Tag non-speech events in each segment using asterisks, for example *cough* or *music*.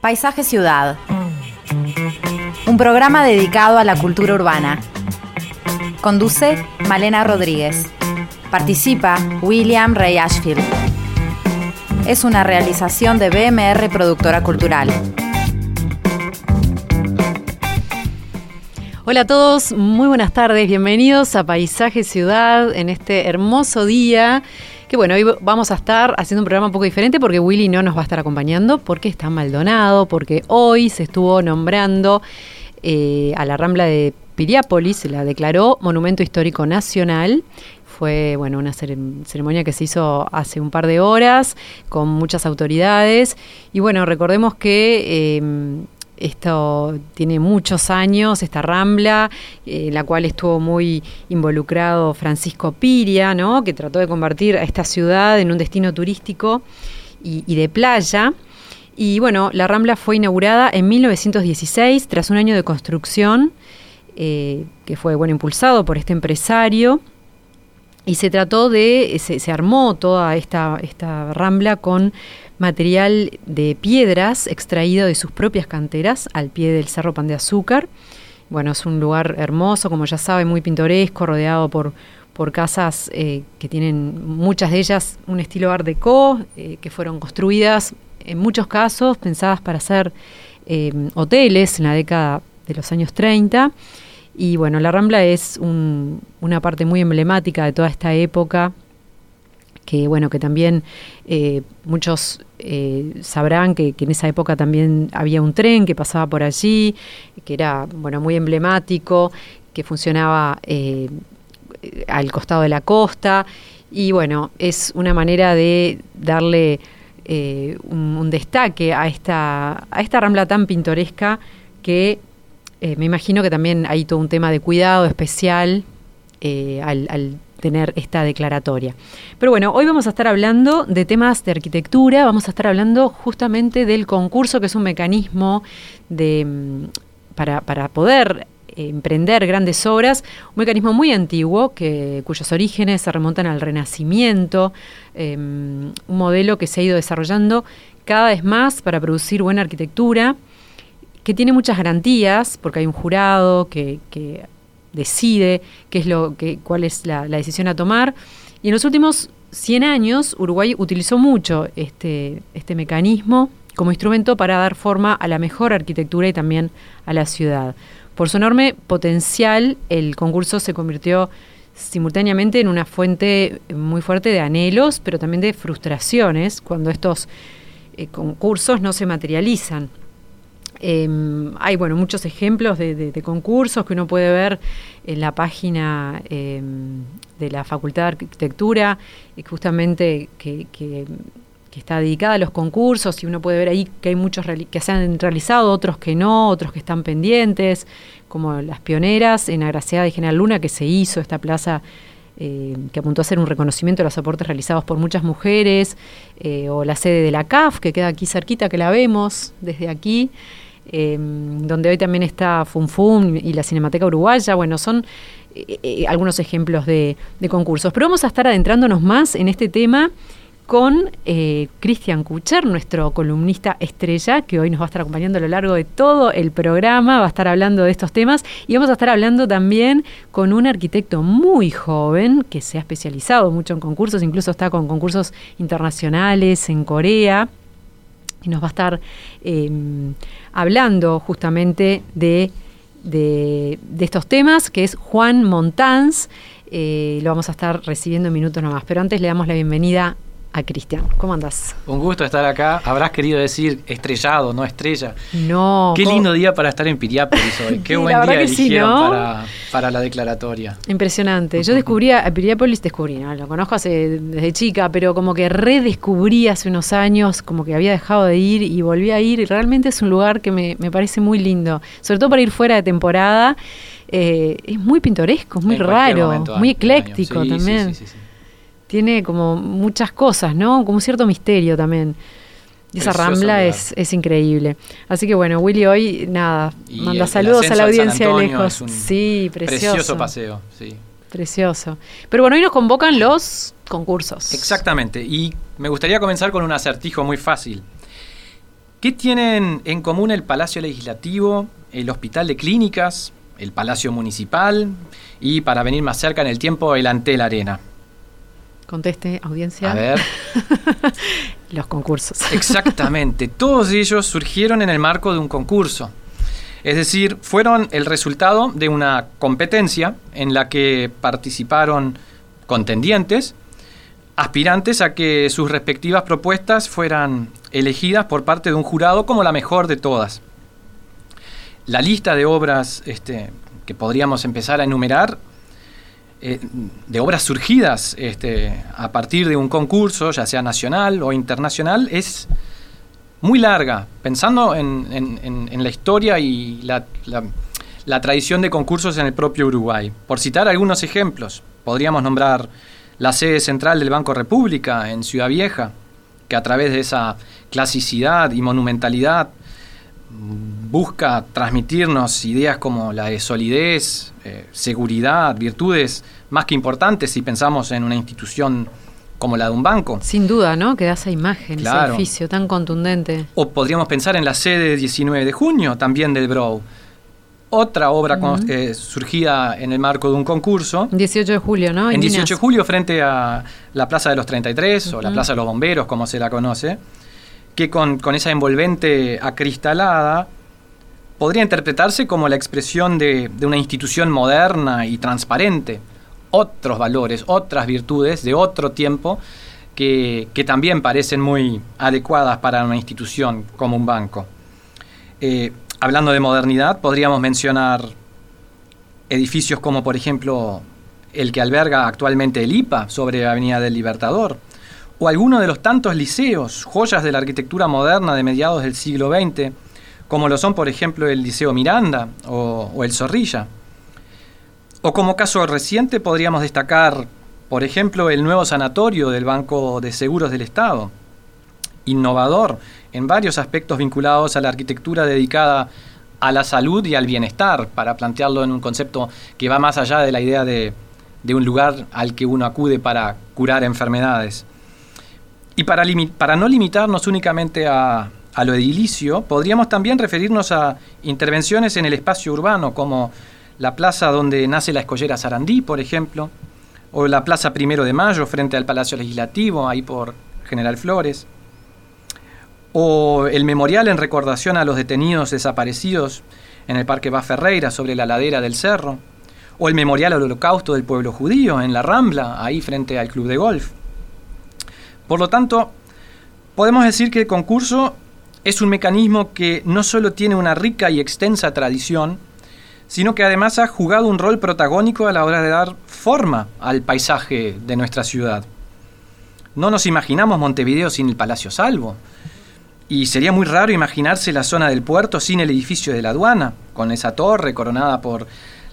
Paisaje Ciudad. Un programa dedicado a la cultura urbana. Conduce Malena Rodríguez. Participa William Ray Ashfield. Es una realización de BMR Productora Cultural. Hola a todos, muy buenas tardes, bienvenidos a Paisaje Ciudad en este hermoso día. Que bueno, hoy vamos a estar haciendo un programa un poco diferente porque Willy no nos va a estar acompañando, porque está Maldonado, porque hoy se estuvo nombrando eh, a la Rambla de Piriápolis, se la declaró Monumento Histórico Nacional. Fue bueno, una ceremonia que se hizo hace un par de horas con muchas autoridades. Y bueno, recordemos que eh, esto tiene muchos años, esta rambla, en la cual estuvo muy involucrado Francisco Piria, ¿no? que trató de convertir a esta ciudad en un destino turístico y, de playa. Y bueno, la rambla fue inaugurada en 1916, tras un año de construcción, eh, que fue bueno, impulsado por este empresario. Y se trató de, se, se armó toda esta, esta rambla con material de piedras extraído de sus propias canteras al pie del Cerro Pan de Azúcar. Bueno, es un lugar hermoso, como ya saben, muy pintoresco, rodeado por, por casas eh, que tienen muchas de ellas un estilo art déco, eh, que fueron construidas en muchos casos pensadas para ser eh, hoteles en la década de los años 30. Y bueno, la Rambla es una parte muy emblemática de toda esta época que bueno, que también eh, muchos eh, sabrán que, en esa época también había un tren que pasaba por allí, que era bueno muy emblemático, que funcionaba eh, al costado de la costa. Y bueno, es una manera de darle un, destaque a esta, a esta rambla tan pintoresca que me imagino que también hay todo un tema de cuidado especial al, al tener esta declaratoria. Pero bueno, hoy vamos a estar hablando de temas de arquitectura, vamos a estar hablando justamente del concurso, que es un mecanismo de, mm, para, poder emprender grandes obras, un mecanismo muy antiguo que, cuyos orígenes se remontan al Renacimiento, em, un modelo que se ha ido desarrollando cada vez más para producir buena arquitectura, que tiene muchas garantías, porque hay un jurado que, que decide qué es lo que, cuál es la, decisión a tomar. Y en los últimos 100 años Uruguay utilizó mucho este, este mecanismo como instrumento para dar forma a la mejor arquitectura y también a la ciudad. Por su enorme potencial, el concurso se convirtió simultáneamente en una fuente muy fuerte de anhelos, pero también de frustraciones cuando estos eh, concursos no se materializan. Em, hay bueno muchos ejemplos de, concursos que uno puede ver en la página em, de la Facultad de Arquitectura, eh, justamente que, está dedicada a los concursos y uno puede ver ahí que hay muchos que se han realizado, otros que no, otros que están pendientes, como las pioneras en Agraciada de General Luna, que se hizo esta plaza eh, que apuntó a ser un reconocimiento de los aportes realizados por muchas mujeres, eh, o la sede de la CAF, que queda aquí cerquita, que la vemos desde aquí. Em, donde hoy también está Funfun y la Cinemateca Uruguaya. Bueno, son eh, eh, algunos ejemplos de, concursos. Pero vamos a estar adentrándonos más en este tema con eh, Cristian Kucher, nuestro columnista estrella, que hoy nos va a estar acompañando a lo largo de todo el programa, va a estar hablando de estos temas y vamos a estar hablando también con un arquitecto muy joven que se ha especializado mucho en concursos, incluso está con concursos internacionales en Corea y nos va a estar em, hablando justamente de, de, estos temas, que es Juan Montanz. Eh, lo vamos a estar recibiendo en minutos nomás. Pero antes le damos la bienvenida a Cristian. ¿Cómo andas? Un gusto estar acá. Habrás querido decir estrellado, no estrella. No. Qué lindo día para estar en Piriápolis hoy. *laughs* Qué buen día eligieron para, la declaratoria. Impresionante. *laughs* Yo descubrí a Piriápolis, descubrí, ¿no? lo conozco hace, desde chica, pero como que redescubrí hace unos años, como que había dejado de ir y volví a ir. Y realmente es un lugar que me, parece muy lindo. Sobre todo para ir fuera de temporada. Eh, es muy pintoresco, muy raro, muy ecléctico también. sí, sí tiene como muchas cosas, ¿no? Como un cierto misterio también. Y esa rambla es, es, increíble. Así que bueno, Willy hoy, nada, manda saludos a la audiencia de lejos. sí, precioso. Precioso paseo, sí. Precioso. Pero bueno, hoy nos convocan los concursos. Exactamente. Y me gustaría comenzar con un acertijo muy fácil. ¿Qué tienen en común el Palacio Legislativo, el Hospital de Clínicas, el Palacio Municipal y, para venir más cerca en el tiempo, el Antel Arena? Conteste, audiencia. A ver. *laughs* Los concursos. Exactamente. *laughs* Todos ellos surgieron en el marco de un concurso. Es decir, fueron el resultado de una competencia en la que participaron contendientes, aspirantes a que sus respectivas propuestas fueran elegidas por parte de un jurado como la mejor de todas. La lista de obras este, que podríamos empezar a enumerar, eh, de obras surgidas este, a partir de un concurso, ya sea nacional o internacional, es muy larga, pensando en, la historia y la, la tradición de concursos en el propio Uruguay. Por citar algunos ejemplos, podríamos nombrar la sede central del Banco República en Ciudad Vieja, que a través de esa clasicidad y monumentalidad busca transmitirnos ideas como la de solidez, eh, seguridad, virtudes más que importantes si pensamos en una institución como la de un banco. Sin duda, ¿no? Que da esa imagen, ese edificio tan contundente. O podríamos pensar en la sede 19 de junio, también del Brow otra obra eh, surgida en el marco de un concurso. 18 de julio, ¿no? En 18 de julio, frente a la Plaza de los 33, o la Plaza de los Bomberos, como se la conoce, que con, esa envolvente acristalada podría interpretarse como la expresión de, una institución moderna y transparente. Otros valores, otras virtudes de otro tiempo que, también parecen muy adecuadas para una institución como un banco. Eh, Hablando de modernidad, podríamos mencionar edificios como por ejemplo el que alberga actualmente el IPA sobre Avenida del Libertador, o alguno de los tantos liceos, joyas de la arquitectura moderna de mediados del siglo XX, como lo son por ejemplo el Liceo Miranda o, el Zorrilla. O como caso reciente podríamos destacar, por ejemplo, el nuevo sanatorio del Banco de Seguros del Estado, innovador en varios aspectos vinculados a la arquitectura dedicada a la salud y al bienestar, para plantearlo en un concepto que va más allá de la idea de, un lugar al que uno acude para curar enfermedades. Y para, no limitarnos únicamente a, lo edilicio, podríamos también referirnos a intervenciones en el espacio urbano, como la plaza donde nace la escollera Sarandí, por ejemplo, o la plaza Primero de Mayo frente al Palacio Legislativo, ahí por General Flores o el memorial en recordación a los detenidos desaparecidos en el Parque Bas Ferreira sobre la ladera del cerro, o el memorial al holocausto del pueblo judío en la Rambla, ahí frente al club de golf. Por lo tanto, podemos decir que el concurso es un mecanismo que no solo tiene una rica y extensa tradición, sino que además ha jugado un rol protagónico a la hora de dar forma al paisaje de nuestra ciudad. No nos imaginamos Montevideo sin el Palacio Salvo, y sería muy raro imaginarse la zona del puerto sin el edificio de la aduana, con esa torre coronada por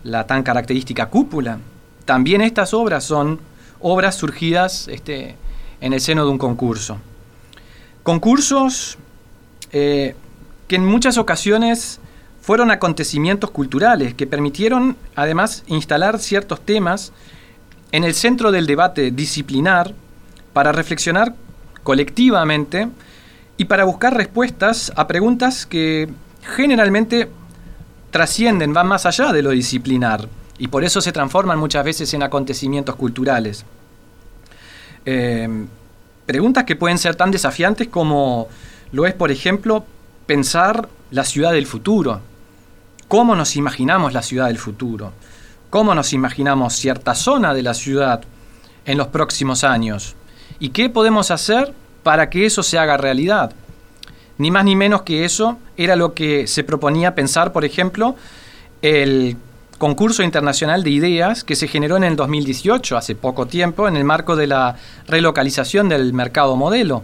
la tan característica cúpula. También estas obras son obras surgidas este, en el seno de un concurso. Concursos eh, que en muchas ocasiones fueron acontecimientos culturales que permitieron además instalar ciertos temas en el centro del debate disciplinar para reflexionar colectivamente y para buscar respuestas a preguntas que generalmente trascienden, van más allá de lo disciplinar y por eso se transforman muchas veces en acontecimientos culturales. Eh, preguntas que pueden ser tan desafiantes como lo es, por ejemplo, pensar la ciudad del futuro. ¿Cómo nos imaginamos la ciudad del futuro? ¿Cómo nos imaginamos cierta zona de la ciudad en los próximos años? ¿Y qué podemos hacer para que eso se haga realidad. Ni más ni menos que eso era lo que se proponía pensar, por ejemplo, el concurso internacional de ideas que se generó en el 2018, hace poco tiempo, en el marco de la relocalización del mercado modelo,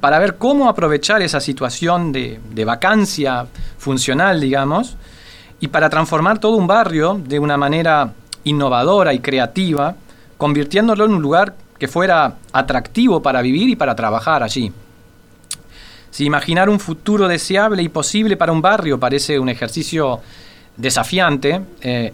para ver cómo aprovechar esa situación de, de vacancia funcional, digamos, y para transformar todo un barrio de una manera innovadora y creativa, convirtiéndolo en un lugar que fuera atractivo para vivir y para trabajar allí. Si imaginar un futuro deseable y posible para un barrio parece un ejercicio desafiante, eh,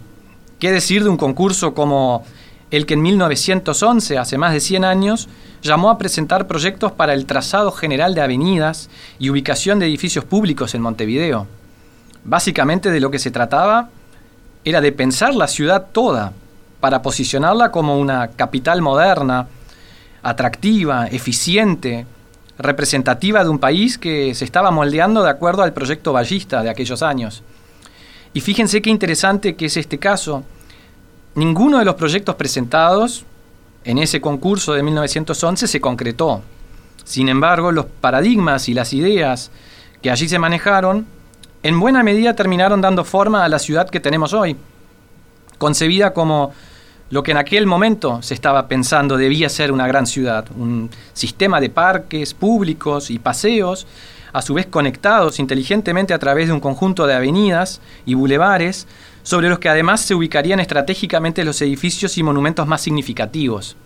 ¿qué decir de un concurso como el que en 1911, hace más de 100 años, llamó a presentar proyectos para el trazado general de avenidas y ubicación de edificios públicos en Montevideo. Básicamente de lo que se trataba era de pensar la ciudad toda para posicionarla como una capital moderna, atractiva, eficiente, representativa de un país que se estaba moldeando de acuerdo al proyecto ballista de aquellos años. Y fíjense qué interesante que es este caso. Ninguno de los proyectos presentados en ese concurso de 1911 se concretó. Sin embargo, los paradigmas y las ideas que allí se manejaron en buena medida terminaron dando forma a la ciudad que tenemos hoy, concebida como lo que en aquel momento se estaba pensando debía ser una gran ciudad, un sistema de parques públicos y paseos, a su vez conectados inteligentemente a través de un conjunto de avenidas y bulevares, sobre los que además se ubicarían estratégicamente los edificios y monumentos más significativos.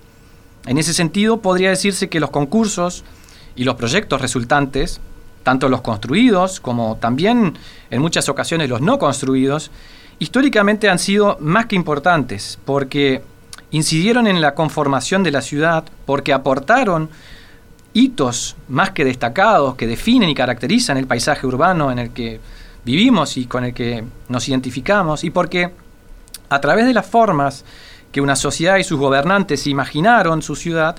En ese sentido, podría decirse que los concursos y los proyectos resultantes, tanto los construidos como también en muchas ocasiones los no construidos, históricamente han sido más que importantes, porque incidieron en la conformación de la ciudad, porque aportaron hitos más que destacados que definen y caracterizan el paisaje urbano en el que vivimos y con el que nos identificamos, y porque a través de las formas que una sociedad y sus gobernantes imaginaron su ciudad,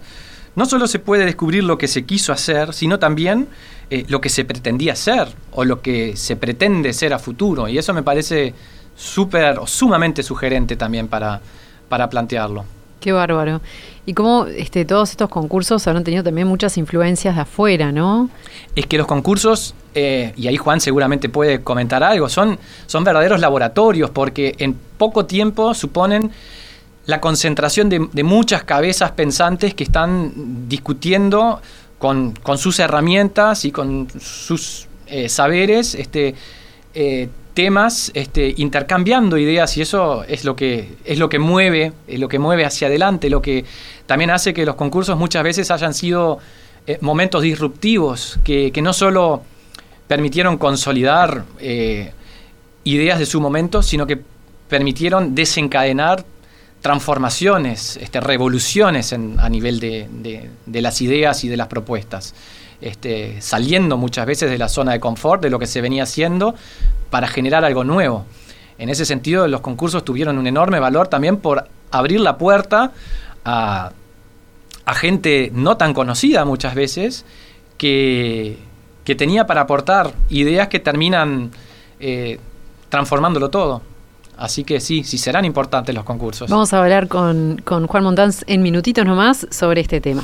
no solo se puede descubrir lo que se quiso hacer, sino también eh, lo que se pretendía ser o lo que se pretende ser a futuro. Y eso me parece súper o sumamente sugerente también para, para plantearlo. Qué bárbaro. Y cómo este, todos estos concursos habrán tenido también muchas influencias de afuera, ¿no? Es que los concursos, eh, y ahí Juan seguramente puede comentar algo, son, son verdaderos laboratorios porque en poco tiempo suponen la concentración de, muchas cabezas pensantes que están discutiendo con, sus herramientas y con sus eh, saberes este, eh, temas, este, intercambiando ideas y eso es lo que es lo que mueve, es lo que mueve hacia adelante, lo que también hace que los concursos muchas veces hayan sido eh, momentos disruptivos que, no solo permitieron consolidar eh, ideas de su momento, sino que permitieron desencadenar transformaciones, este, revoluciones a nivel de, de las ideas y de las propuestas. Este, saliendo muchas veces de la zona de confort, de lo que se venía haciendo, para generar algo nuevo. En ese sentido, los concursos tuvieron un enorme valor también por abrir la puerta a, gente no tan conocida muchas veces, que, tenía para aportar ideas que terminan eh, transformándolo todo. Así que sí, sí serán importantes los concursos. Vamos a hablar con, con Juan Montanz en minutitos nomás sobre este tema.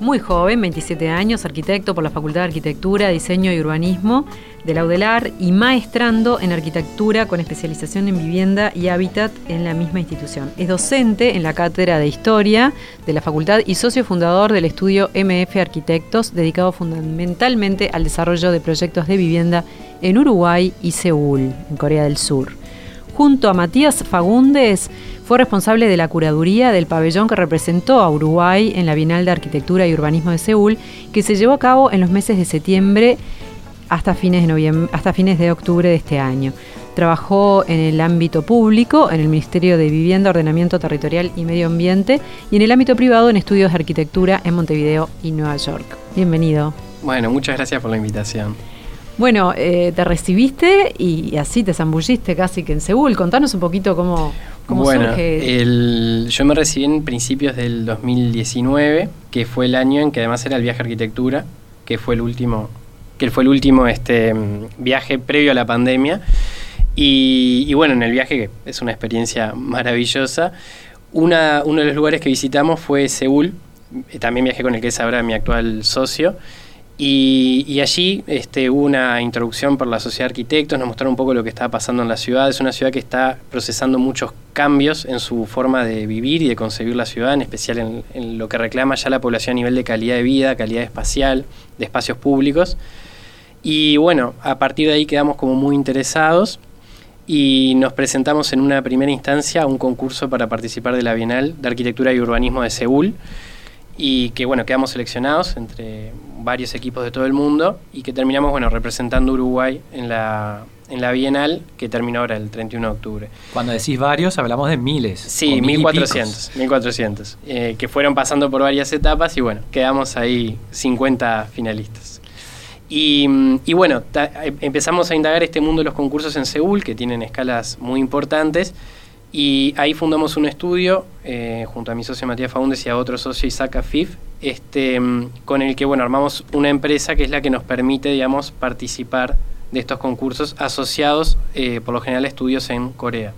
muy joven, 27 años, arquitecto por la Facultad de Arquitectura, Diseño y Urbanismo de la UDELAR y maestrando en arquitectura con especialización en vivienda y hábitat en la misma institución. Es docente en la cátedra de Historia de la Facultad y socio fundador del estudio MF Arquitectos, dedicado fundamentalmente al desarrollo de proyectos de vivienda en Uruguay y Seúl, en Corea del Sur. Junto a Matías Fagundes, fue responsable de la curaduría del pabellón que representó a Uruguay en la Bienal de Arquitectura y Urbanismo de Seúl, que se llevó a cabo en los meses de septiembre hasta fines de, octubre de este año. Trabajó en el ámbito público, en el Ministerio de Vivienda, Ordenamiento Territorial y Medio Ambiente, y en el ámbito privado en estudios de arquitectura en Montevideo y Nueva York. Bienvenido. Bueno, muchas gracias por la invitación. Bueno, eh, te recibiste y así te zambulliste casi que en Seúl. Contanos un poquito cómo, bueno, yo me recibí en principios del 2019, que fue el año en que además era el viaje a arquitectura, que fue el último, que fue el último este, viaje previo a la pandemia. Y, bueno, en el viaje, que es una experiencia maravillosa, una, uno de los lugares que visitamos fue Seúl, también viajé con el que es ahora mi actual socio, Y, allí este, hubo una introducción por la Sociedad de Arquitectos, nos mostraron un poco lo que estaba pasando en la ciudad. Es una ciudad que está procesando muchos cambios en su forma de vivir y de concebir la ciudad, en especial en, en lo que reclama ya la población a nivel de calidad de vida, calidad espacial, de espacios públicos. Y bueno, a partir de ahí quedamos como muy interesados y nos presentamos en una primera instancia a un concurso para participar de la Bienal de Arquitectura y Urbanismo de Seúl y que bueno, quedamos seleccionados entre varios equipos de todo el mundo y que terminamos bueno, representando Uruguay en la, en la Bienal que terminó ahora el 31 de octubre. Cuando decís varios, hablamos de miles. Sí, 1400, 1400, eh, que fueron pasando por varias etapas y bueno, quedamos ahí 50 finalistas. Y, y bueno, em, empezamos a indagar este mundo de los concursos en Seúl, que tienen escalas muy importantes, y ahí fundamos un estudio eh, junto a mi socio Matías Faúndez y a otro socio Isaac Afif, este, mm, con el que bueno, armamos una empresa que es la que nos permite digamos, participar de estos concursos asociados eh, por lo general a estudios en Corea.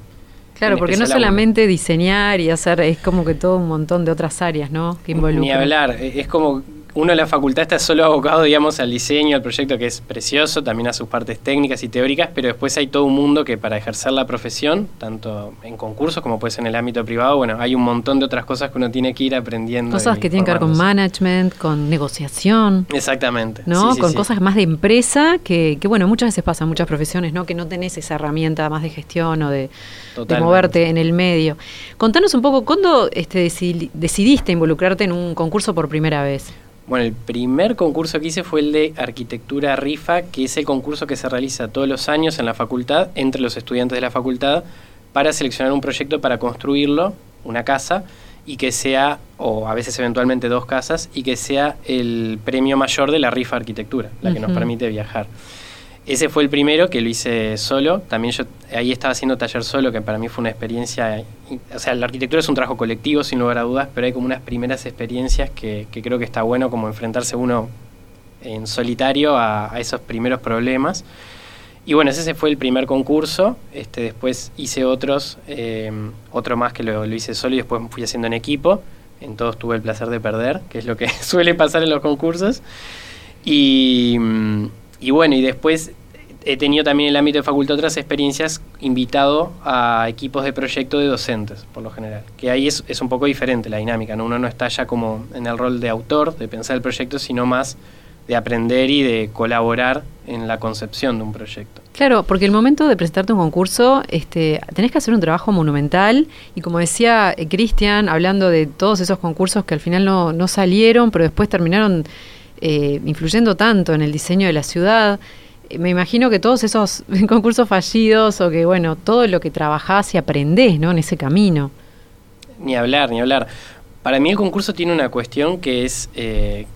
Claro, porque no solamente diseñar y hacer, es como que todo un montón de otras áreas, ¿no? Que involucran. Ni hablar, es como uno en la facultad está solo abocado, digamos, al diseño, al proyecto que es precioso, también a sus partes técnicas y teóricas, pero después hay todo un mundo que para ejercer la profesión, tanto en concursos como puede ser en el ámbito privado, bueno, hay un montón de otras cosas que uno tiene que ir aprendiendo. Cosas que tienen que ver con management, con negociación. Exactamente. ¿No? con cosas más de empresa que, que, bueno, muchas veces pasa en muchas profesiones, ¿no? Que no tenés esa herramienta más de gestión o de, moverte en el medio. Contanos un poco, ¿cuándo este, decidiste involucrarte en un concurso por primera vez? Bueno, el primer concurso que hice fue el de Arquitectura Rifa, que es el concurso que se realiza todos los años en la facultad, entre los estudiantes de la facultad, para seleccionar un proyecto para construirlo, una casa, y que sea, o a veces eventualmente dos casas, y que sea el premio mayor de la Rifa Arquitectura, la que nos permite viajar. Ese fue el primero que lo hice solo. También yo ahí estaba haciendo taller solo, que para mí fue una experiencia. O sea, la arquitectura es un trabajo colectivo, sin lugar a dudas, pero hay como unas primeras experiencias que, creo que está bueno, como enfrentarse uno en solitario a, esos primeros problemas. Y bueno, ese fue el primer concurso. Este, después hice otros, eh, otro más que lo, lo hice solo y después fui haciendo en equipo. En todos tuve el placer de perder, que es lo que *laughs* suele pasar en los concursos. Y y bueno, y después he tenido también en el ámbito de facultad otras experiencias invitado a equipos de proyecto de docentes, por lo general. Que ahí es, un poco diferente la dinámica, ¿no? Uno no está ya como en el rol de autor, de pensar el proyecto, sino más de aprender y de colaborar en la concepción de un proyecto. Claro, porque el momento de presentarte un concurso, este, tenés que hacer un trabajo monumental y como decía eh, Cristian, hablando de todos esos concursos que al final no, no salieron, pero después terminaron eh, influyendo tanto en el diseño de la ciudad. Me imagino que todos esos *laughs* concursos fallidos o que, bueno, todo lo que trabajás y aprendés, ¿no? En ese camino. Ni hablar, ni hablar. Para mí el concurso tiene una cuestión que es... Eh,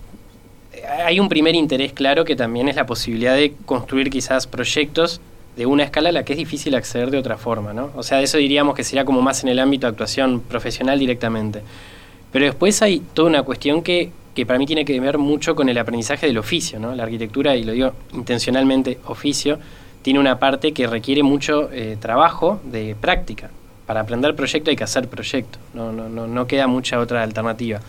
hay un primer interés claro que también es la posibilidad de construir quizás proyectos de una escala a la que es difícil acceder de otra forma, ¿no? O sea, eso diríamos que sería como más en el ámbito de actuación profesional directamente. Pero después hay toda una cuestión que que para mí tiene que ver mucho con el aprendizaje del oficio, ¿no? La arquitectura, y lo digo intencionalmente oficio, tiene una parte que requiere mucho eh, trabajo de práctica. Para aprender proyecto hay que hacer proyecto, no, no, no, no, queda mucha otra alternativa.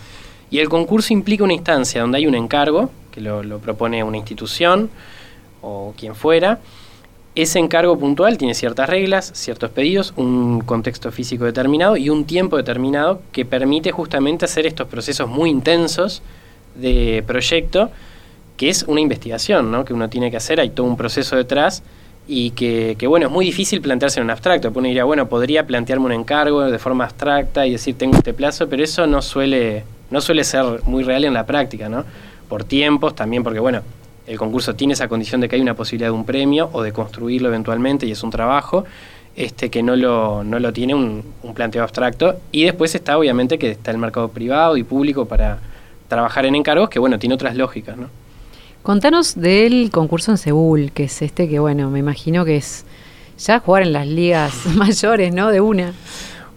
Y el concurso implica una instancia donde hay un encargo, que lo, lo propone una institución o quien fuera, ese encargo puntual tiene ciertas reglas, ciertos pedidos, un contexto físico determinado y un tiempo determinado que permite justamente hacer estos procesos muy intensos de proyecto, que es una investigación ¿no? que uno tiene que hacer, hay todo un proceso detrás y que, bueno, es muy difícil plantearse en un abstracto. Uno diría, bueno, podría plantearme un encargo de forma abstracta y decir, tengo este plazo, pero eso no suele, no suele ser muy real en la práctica, ¿no? Por tiempos, también porque, bueno, el concurso tiene esa condición de que hay una posibilidad de un premio o de construirlo eventualmente y es un trabajo este, que no lo, no lo tiene un, planteo abstracto. Y después está obviamente que está el mercado privado y público para trabajar en encargos, que bueno, tiene otras lógicas. ¿no? Contanos del concurso en Seúl, que es este que bueno, me imagino que es ya jugar en las ligas *laughs* mayores, ¿no? De una.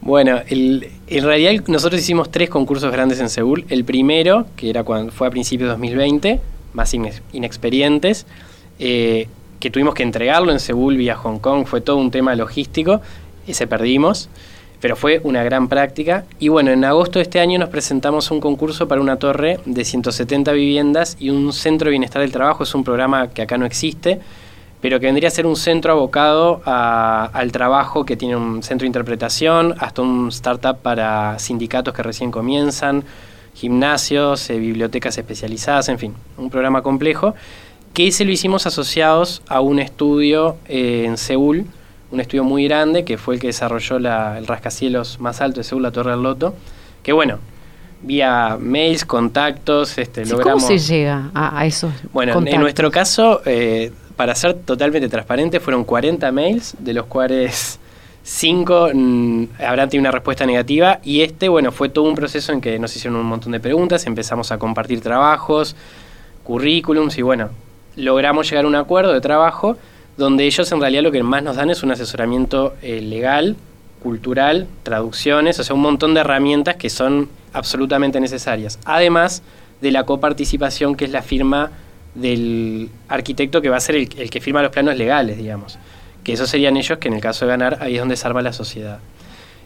Bueno, el, en realidad nosotros hicimos tres concursos grandes en Seúl. El primero, que era cuando fue a principios de 2020, más inexperientes, eh, que tuvimos que entregarlo en Seúl vía Hong Kong, fue todo un tema logístico, y se perdimos. pero fue una gran práctica. Y bueno, en agosto de este año nos presentamos un concurso para una torre de 170 viviendas y un centro de bienestar del trabajo. Es un programa que acá no existe, pero que vendría a ser un centro abocado al trabajo que tiene un centro de interpretación, hasta un startup para sindicatos que recién comienzan, gimnasios, eh, bibliotecas especializadas, en fin, un programa complejo, que ese lo hicimos asociados a un estudio eh, en Seúl, un estudio muy grande que fue el que desarrolló el rascacielos más alto de Seúl, la Torre del Loto, que bueno, vía mails, contactos, este, logramos... ¿Cómo se llega a, eso? Bueno, en nuestro caso, eh, para ser totalmente transparente, fueron 40 mails, de los cuales 5 mm, habrán tenido una respuesta negativa, y este, bueno, fue todo un proceso en que nos hicieron un montón de preguntas, empezamos a compartir trabajos, currículums, y bueno, logramos llegar a un acuerdo de trabajo donde ellos en realidad lo que más nos dan es un asesoramiento eh, legal, cultural, traducciones, o sea, un montón de herramientas que son absolutamente necesarias. Además de la coparticipación que es la firma del arquitecto que va a ser el, que firma los planos legales, digamos. Que esos serían ellos que en el caso de ganar ahí es donde salva la sociedad.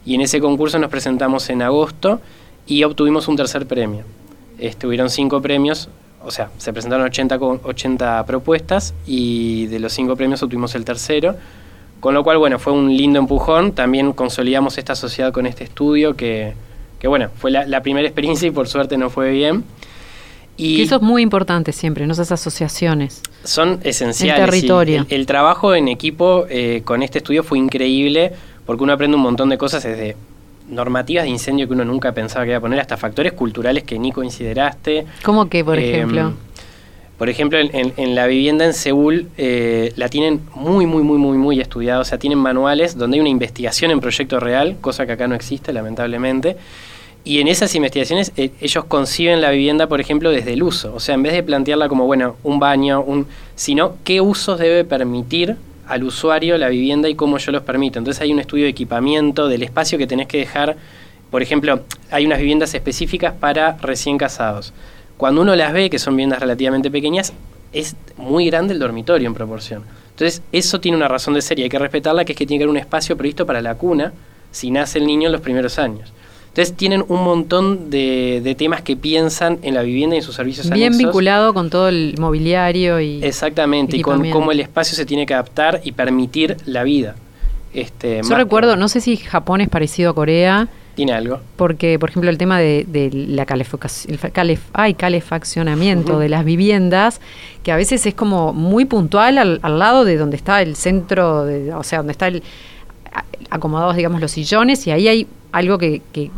Y en ese concurso nos presentamos en agosto y obtuvimos un tercer premio. Estuvieron cinco premios, o sea, se presentaron 80, 80 propuestas y de los cinco premios obtuvimos el tercero. Con lo cual, bueno, fue un lindo empujón. También consolidamos esta sociedad con este estudio que, que bueno, fue la, primera experiencia y por suerte no fue bien. Y eso es muy importante siempre, ¿no? Esas asociaciones. Son esenciales. El territorio. El, trabajo en equipo eh, con este estudio fue increíble porque uno aprende un montón de cosas desde normativas de incendio que uno nunca pensaba que iba a poner, hasta factores culturales que ni consideraste. ¿Cómo que, por em, ejemplo? Por ejemplo, en, la vivienda en Seúl eh, la tienen muy, muy, muy, muy, muy estudiada. O sea, tienen manuales donde hay una investigación en proyecto real, cosa que acá no existe, lamentablemente. Y en esas investigaciones eh, ellos conciben la vivienda, por ejemplo, desde el uso. O sea, en vez de plantearla como, bueno, un baño, un, sino qué usos debe permitir al usuario la vivienda y cómo yo los permito. Entonces hay un estudio de equipamiento, del espacio que tenés que dejar. Por ejemplo, hay unas viviendas específicas para recién casados. Cuando uno las ve, que son viviendas relativamente pequeñas, es muy grande el dormitorio en proporción. Entonces, eso tiene una razón de ser y hay que respetarla, que es que tiene que haber un espacio previsto para la cuna si nace el niño en los primeros años. Entonces tienen un montón de, temas que piensan en la vivienda y en sus servicios Bien vinculado con todo el mobiliario y... Exactamente, y con cómo el espacio se tiene que adaptar y permitir la vida. Este, Yo recuerdo, no sé si Japón es parecido a Corea. Tiene algo. Porque, por ejemplo, el tema de, la calefacción, el calefaccionamiento de las viviendas, que a veces es como muy puntual al, lado de donde está el centro, de, o sea, donde está el acomodados, digamos, los sillones, y ahí hay algo que, que,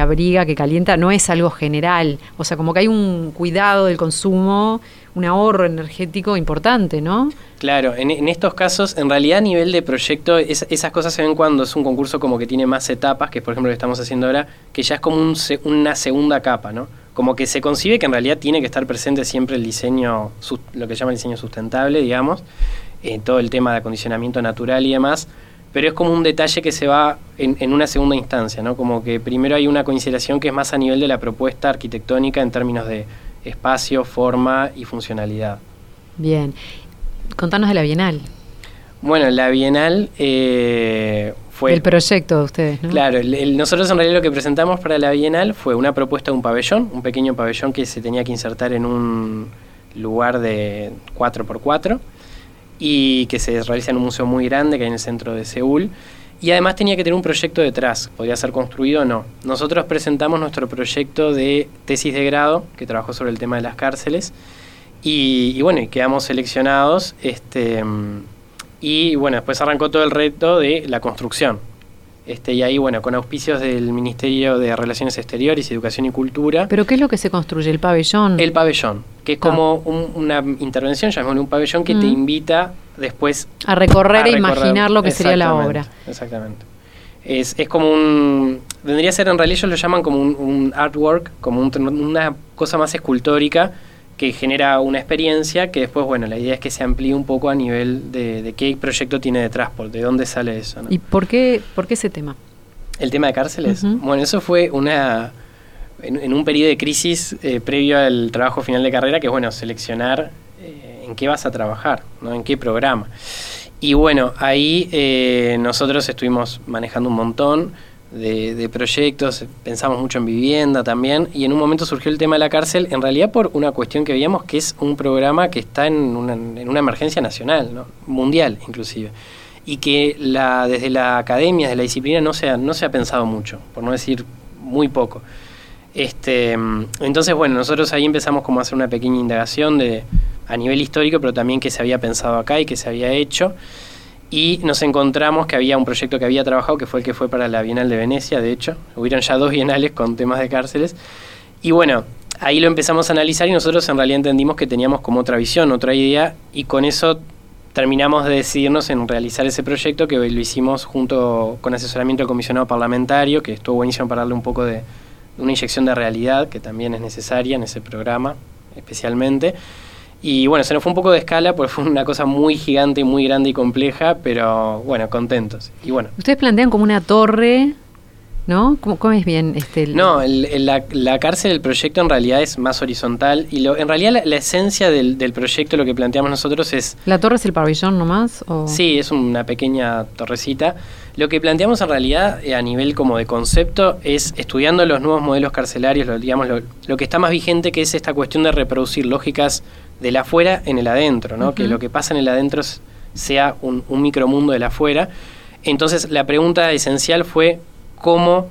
abriga, que calienta, no es algo general. O sea, como que hay un cuidado del consumo, un ahorro energético importante, ¿no? Claro, en, estos casos, en realidad a nivel de proyecto, esas cosas se ven cuando es un concurso como que tiene más etapas, que es por ejemplo lo que estamos haciendo ahora, que ya es como una segunda capa, ¿no? Como que se concibe que en realidad tiene que estar presente siempre el diseño, lo que llama el diseño sustentable, digamos, eh, todo el tema de acondicionamiento natural y demás, pero es como un detalle que se va en, una segunda instancia, ¿no? Como que primero hay una consideración que es más a nivel de la propuesta arquitectónica en términos de espacio, forma y funcionalidad. Bien. Contanos de la Bienal. Bueno, la Bienal eh, fue... El proyecto de ustedes, ¿no? Claro, nosotros en realidad lo que presentamos para la Bienal fue una propuesta de un pabellón, un pequeño pabellón que se tenía que insertar en un lugar de 4x4 y que se realiza en un museo muy grande que hay en el centro de Seúl. Y además tenía que tener un proyecto detrás, podía ser construido o no. Nosotros presentamos nuestro proyecto de tesis de grado, que trabajó sobre el tema de las cárceles, y, y bueno, y quedamos seleccionados. Este, y bueno, después arrancó todo el reto de la construcción. Este, y ahí, bueno, con auspicios del Ministerio de Relaciones Exteriores, Educación y Cultura. ¿Pero qué es lo que se construye? ¿El pabellón? El pabellón, que es ah. como una intervención, llamémosle un pabellón, que te mm. invita después a recorrer, e imaginar lo que sería la obra. Exactamente. Es, es, como un. Vendría a ser, en realidad, ellos lo llaman como un, artwork, como una cosa más escultórica que genera una experiencia que después, bueno, la idea es que se amplíe un poco a nivel de, qué proyecto tiene detrás, de dónde sale eso. ¿Y por qué, por qué ese tema? El tema de cárceles. Bueno, eso fue una... En, un periodo de crisis eh, previo al trabajo final de carrera, que es, bueno, seleccionar eh, en qué vas a trabajar, ¿no? En qué programa. Y bueno, ahí eh, nosotros estuvimos manejando un montón, de, proyectos, pensamos mucho en vivienda también, y en un momento surgió el tema de la cárcel, en realidad por una cuestión que veíamos que es un programa que está en una, en una emergencia nacional, ¿no? mundial inclusive, y que desde la academia, desde la disciplina, no se, ha, no se ha pensado mucho, por no decir muy poco. Este, entonces, bueno, nosotros ahí empezamos como a hacer una pequeña indagación de, a nivel histórico, pero también que se había pensado acá y que se había hecho. Y nos encontramos que había un proyecto que había trabajado, que fue el que fue para la Bienal de Venecia, de hecho, hubieron ya dos bienales con temas de cárceles, y bueno, ahí lo empezamos a analizar y nosotros en realidad entendimos que teníamos como otra visión, otra idea, y con eso terminamos de decidirnos en realizar ese proyecto que lo hicimos junto con asesoramiento del comisionado parlamentario, que estuvo buenísimo para darle un poco de una inyección de realidad, que también es necesaria en ese programa especialmente. Y bueno, se nos fue un poco de escala porque fue una cosa muy gigante muy grande y compleja, pero bueno, contentos. Y bueno. Ustedes plantean como una torre, ¿no? ¿Cómo, es bien este? No, la, cárcel, el proyecto en realidad es más horizontal y lo, en realidad la, esencia del, proyecto, lo que planteamos nosotros es... ¿La torre es el pabellón nomás? O? Sí, es una pequeña torrecita. Lo que planteamos en realidad eh, a nivel como de concepto es estudiando los nuevos modelos carcelarios, lo, digamos, lo, lo que está más vigente que es esta cuestión de reproducir lógicas del afuera en el adentro, ¿no? que lo que pasa en el adentro sea un, un micromundo del afuera. Entonces la pregunta esencial fue cómo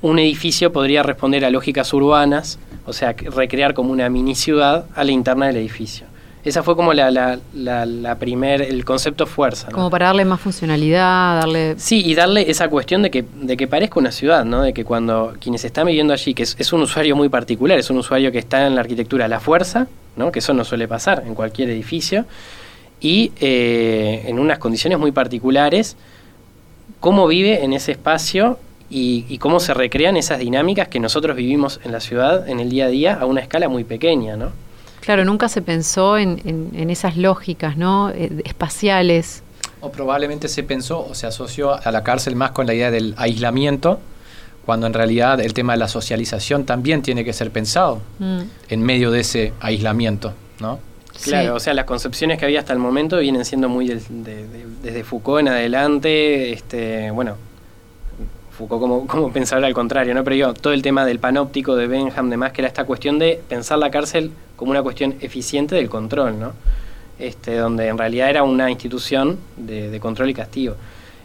un edificio podría responder a lógicas urbanas, o sea, recrear como una mini ciudad a la interna del edificio. Esa fue como la, la, la, primer, el concepto fuerza. Como para darle más funcionalidad, darle... Sí, y darle esa cuestión de que, de que parezca una ciudad, ¿no? De que cuando quienes están viviendo allí, que es, un usuario muy particular, es un usuario que está en la arquitectura a la fuerza, ¿no? Que eso no suele pasar en cualquier edificio, y eh, en unas condiciones muy particulares, cómo vive en ese espacio y, y, cómo se recrean esas dinámicas que nosotros vivimos en la ciudad en el día a día a una escala muy pequeña, ¿no? Claro, nunca se pensó en, esas lógicas, ¿no? Eh, espaciales. O probablemente se pensó o se asoció a la cárcel más con la idea del aislamiento, cuando en realidad el tema de la socialización también tiene que ser pensado mm. en medio de ese aislamiento, ¿no? Claro, o sea, las concepciones que había hasta el momento vienen siendo muy desde Foucault en adelante, este, bueno, Foucault como, como *laughs* pensador al contrario, ¿no? Pero yo, todo el tema del panóptico de Benham, demás, que era esta cuestión de pensar la cárcel como una cuestión eficiente del control, ¿no? Este, donde en realidad era una institución de, control y castigo.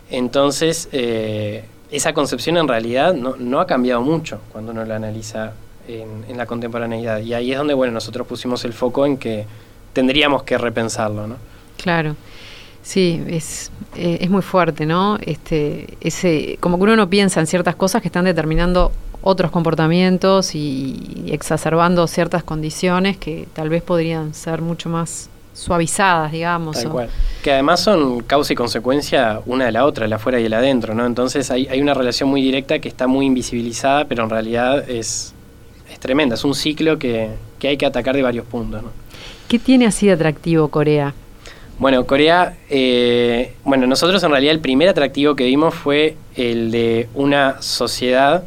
Entonces, eh, esa concepción en realidad no, ha cambiado mucho cuando uno la analiza en, la contemporaneidad. Y ahí es donde, bueno, nosotros pusimos el foco en que tendríamos que repensarlo, ¿no? Claro. Sí, es, eh, es muy fuerte, ¿no? Este, ese, como que uno no piensa en ciertas cosas que están determinando otros comportamientos y, exacerbando ciertas condiciones que tal vez podrían ser mucho más suavizadas, digamos. Tal cual. Que además son causa y consecuencia una de la otra, el afuera y el adentro, ¿no? Entonces hay, hay una relación muy directa que está muy invisibilizada, pero en realidad es, es tremenda, es un ciclo que, que hay que atacar de varios puntos, ¿no? ¿Qué tiene así de atractivo Corea? Bueno, Corea, eh, bueno, nosotros en realidad el primer atractivo que vimos fue el de una sociedad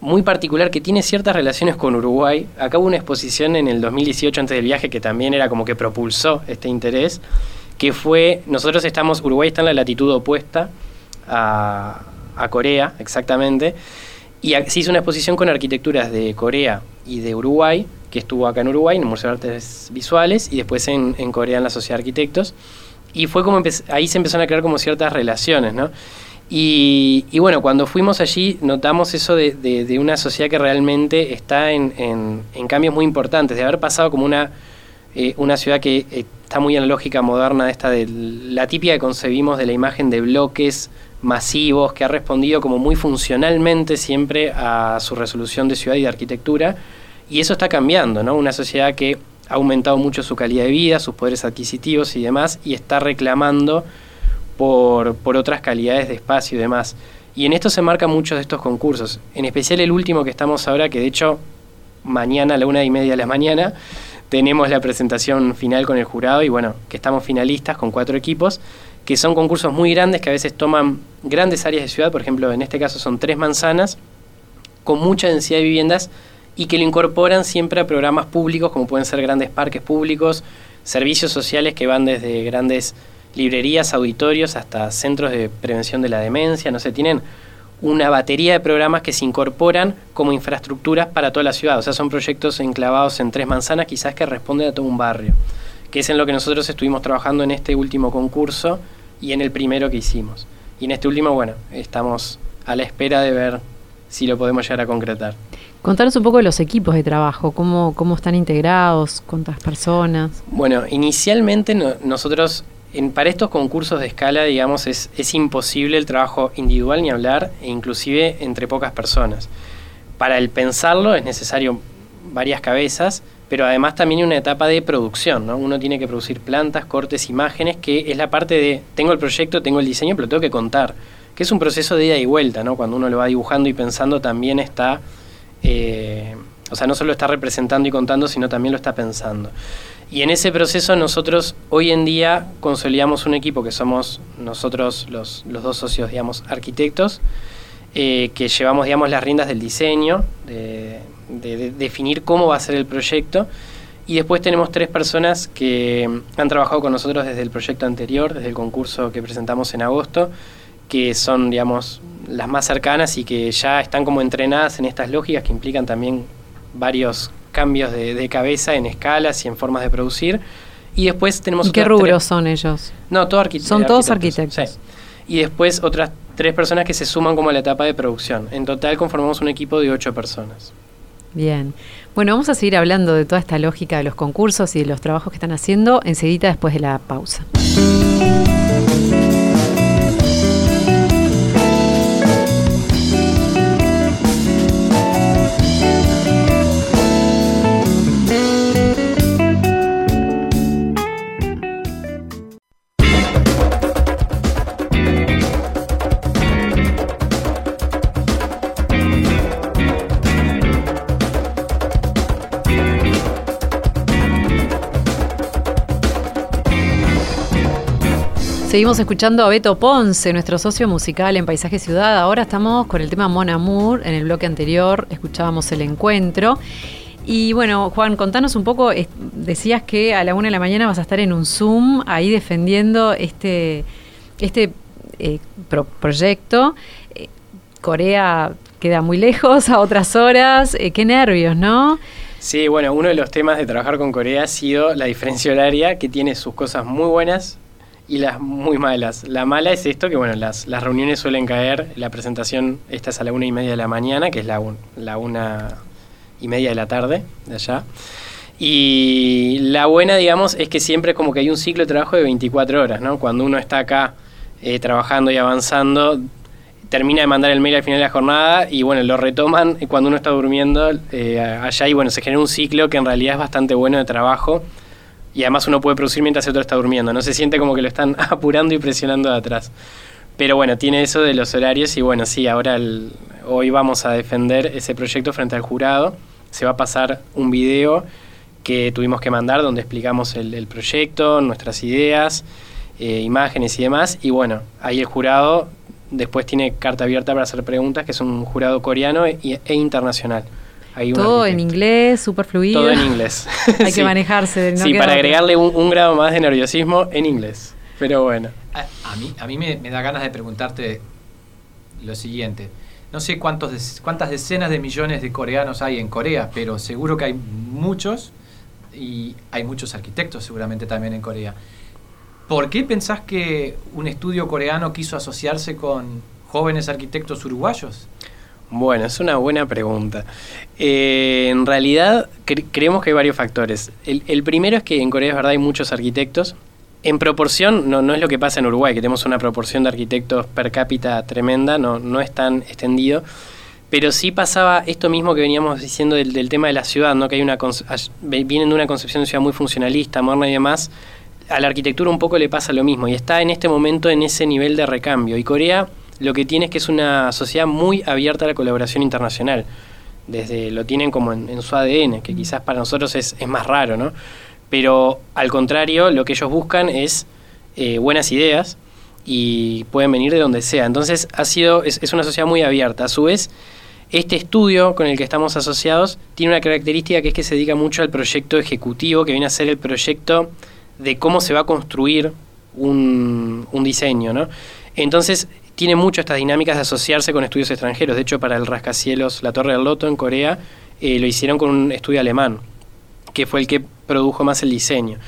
muy particular que tiene ciertas relaciones con Uruguay. Acá hubo una exposición en el 2018 antes del viaje que también era como que propulsó este interés, que fue, nosotros estamos, Uruguay está en la latitud opuesta a, a Corea, exactamente, y se hizo una exposición con arquitecturas de Corea y de Uruguay, que estuvo acá en Uruguay, en el Museo de Artes Visuales, y después en, Corea en la Sociedad de Arquitectos. Y fue como ahí se empezaron a crear como ciertas relaciones, ¿no? Y, bueno, cuando fuimos allí notamos eso de, de, una sociedad que realmente está en, en, cambios muy importantes, de haber pasado como una, eh, una ciudad que está muy en la lógica moderna, esta de la típica que concebimos de la imagen de bloques masivos, que ha respondido como muy funcionalmente siempre a su resolución de ciudad y de arquitectura, y eso está cambiando, ¿no? Una sociedad que ha aumentado mucho su calidad de vida, sus poderes adquisitivos y demás, y está reclamando por, por otras calidades de espacio y demás. Y en esto se marcan muchos de estos concursos, en especial el último que estamos ahora, que de hecho mañana a la una y media de la mañana tenemos la presentación final con el jurado y bueno, que estamos finalistas con cuatro equipos, que son concursos muy grandes que a veces toman grandes áreas de ciudad, por ejemplo, en este caso son tres manzanas, con mucha densidad de viviendas y que lo incorporan siempre a programas públicos, como pueden ser grandes parques públicos, servicios sociales que van desde grandes librerías, auditorios, hasta centros de prevención de la demencia, no sé, tienen una batería de programas que se incorporan como infraestructuras para toda la ciudad. O sea, son proyectos enclavados en tres manzanas, quizás que responden a todo un barrio, que es en lo que nosotros estuvimos trabajando en este último concurso y en el primero que hicimos. Y en este último, bueno, estamos a la espera de ver si lo podemos llegar a concretar. Contanos un poco de los equipos de trabajo, cómo, cómo están integrados, cuántas personas. Bueno, inicialmente nosotros para estos concursos de escala, digamos, es, es, imposible el trabajo individual ni hablar, e inclusive entre pocas personas. Para el pensarlo es necesario varias cabezas, pero además también una etapa de producción, ¿no? Uno tiene que producir plantas, cortes, imágenes, que es la parte de, tengo el proyecto, tengo el diseño, pero tengo que contar, que es un proceso de ida y vuelta, ¿no? Cuando uno lo va dibujando y pensando también está, eh, o sea, no solo está representando y contando, sino también lo está pensando. Y en ese proceso nosotros hoy en día consolidamos un equipo que somos nosotros los, dos socios, digamos, arquitectos, eh, que llevamos, digamos, las riendas del diseño, de, definir cómo va a ser el proyecto. Y después tenemos tres personas que han trabajado con nosotros desde el proyecto anterior, desde el concurso que presentamos en agosto, que son, digamos, las más cercanas y que ya están como entrenadas en estas lógicas que implican también varios cambios de, cabeza en escalas y en formas de producir. Y después tenemos... ¿Y qué rubros son ellos? No, todos Son todos arquitectos. Y después otras tres personas que se suman como a la etapa de producción. En total conformamos un equipo de ocho personas. Bien. Bueno, vamos a seguir hablando de toda esta lógica de los concursos y de los trabajos que están haciendo enseguida después de la pausa. Seguimos escuchando a Beto Ponce, nuestro socio musical en Paisaje Ciudad. Ahora estamos con el tema Mon Amour. En el bloque anterior escuchábamos el encuentro. Y bueno, Juan, contanos un poco, decías que a la una de la mañana vas a estar en un Zoom ahí defendiendo este, este eh, proyecto. Eh, Corea queda muy lejos, a otras horas. Eh, qué nervios, ¿no? Sí, bueno, uno de los temas de trabajar con Corea ha sido la diferencia horaria, que tiene sus cosas muy buenas y las muy malas. La mala es esto, que bueno, las, las reuniones suelen caer, la presentación esta es a la una y media de la mañana, que es la, la una y media de la tarde de allá. Y la buena, digamos, es que siempre como que hay un ciclo de trabajo de 24 horas, ¿no? Cuando uno está acá eh, trabajando y avanzando, termina de mandar el mail al final de la jornada y bueno, lo retoman cuando uno está durmiendo eh, allá y bueno, se genera un ciclo que en realidad es bastante bueno de trabajo y además uno puede producir mientras el otro está durmiendo. No se siente como que lo están *laughs* apurando y presionando de atrás. Pero bueno, tiene eso de los horarios y bueno, sí, ahora hoy vamos a defender ese proyecto frente al jurado. Se va a pasar un video que tuvimos que mandar donde explicamos el, proyecto, nuestras ideas, eh, imágenes y demás. Y bueno, ahí el jurado después tiene carta abierta para hacer preguntas, que es un jurado coreano e, e internacional. Todo en inglés, súper fluido. Todo en *laughs* inglés. Hay que manejarse. sí, para agregarle un, grado más de nerviosismo en inglés. Pero bueno. A, mí, a mí me, da ganas de preguntarte lo siguiente. No sé cuántos, cuántas decenas de millones de coreanos hay en Corea, pero seguro que hay muchos y hay muchos arquitectos seguramente también en Corea. ¿Por qué pensás que un estudio coreano quiso asociarse con jóvenes arquitectos uruguayos? Bueno, es una buena pregunta. Eh, en realidad creemos que hay varios factores. El, primero es que en Corea es verdad hay muchos arquitectos. En proporción, no, no es lo que pasa en Uruguay, que tenemos una proporción de arquitectos per cápita tremenda, no, no es tan extendido. Pero sí pasaba esto mismo que veníamos diciendo del, tema de la ciudad, ¿no? que hay una vienen de una concepción de ciudad muy funcionalista, moderna y demás. A la arquitectura un poco le pasa lo mismo y está en este momento en ese nivel de recambio. Y Corea lo que tiene es que es una sociedad muy abierta a la colaboración internacional. Desde lo tienen como en, su ADN, que quizás para nosotros es, más raro, ¿no? Pero al contrario, lo que ellos buscan es eh, buenas ideas y pueden venir de donde sea. Entonces ha sido, es, es una sociedad muy abierta. A su vez, este estudio con el que estamos asociados tiene una característica que es que se dedica mucho al proyecto ejecutivo, que viene a ser el proyecto de cómo se va a construir un, un diseño, ¿no? Entonces, tiene mucho estas dinámicas de asociarse con estudios extranjeros. De hecho, para el rascacielos, la Torre del Loto en Corea, eh, lo hicieron con un estudio alemán, que fue el que produjo más el diseño.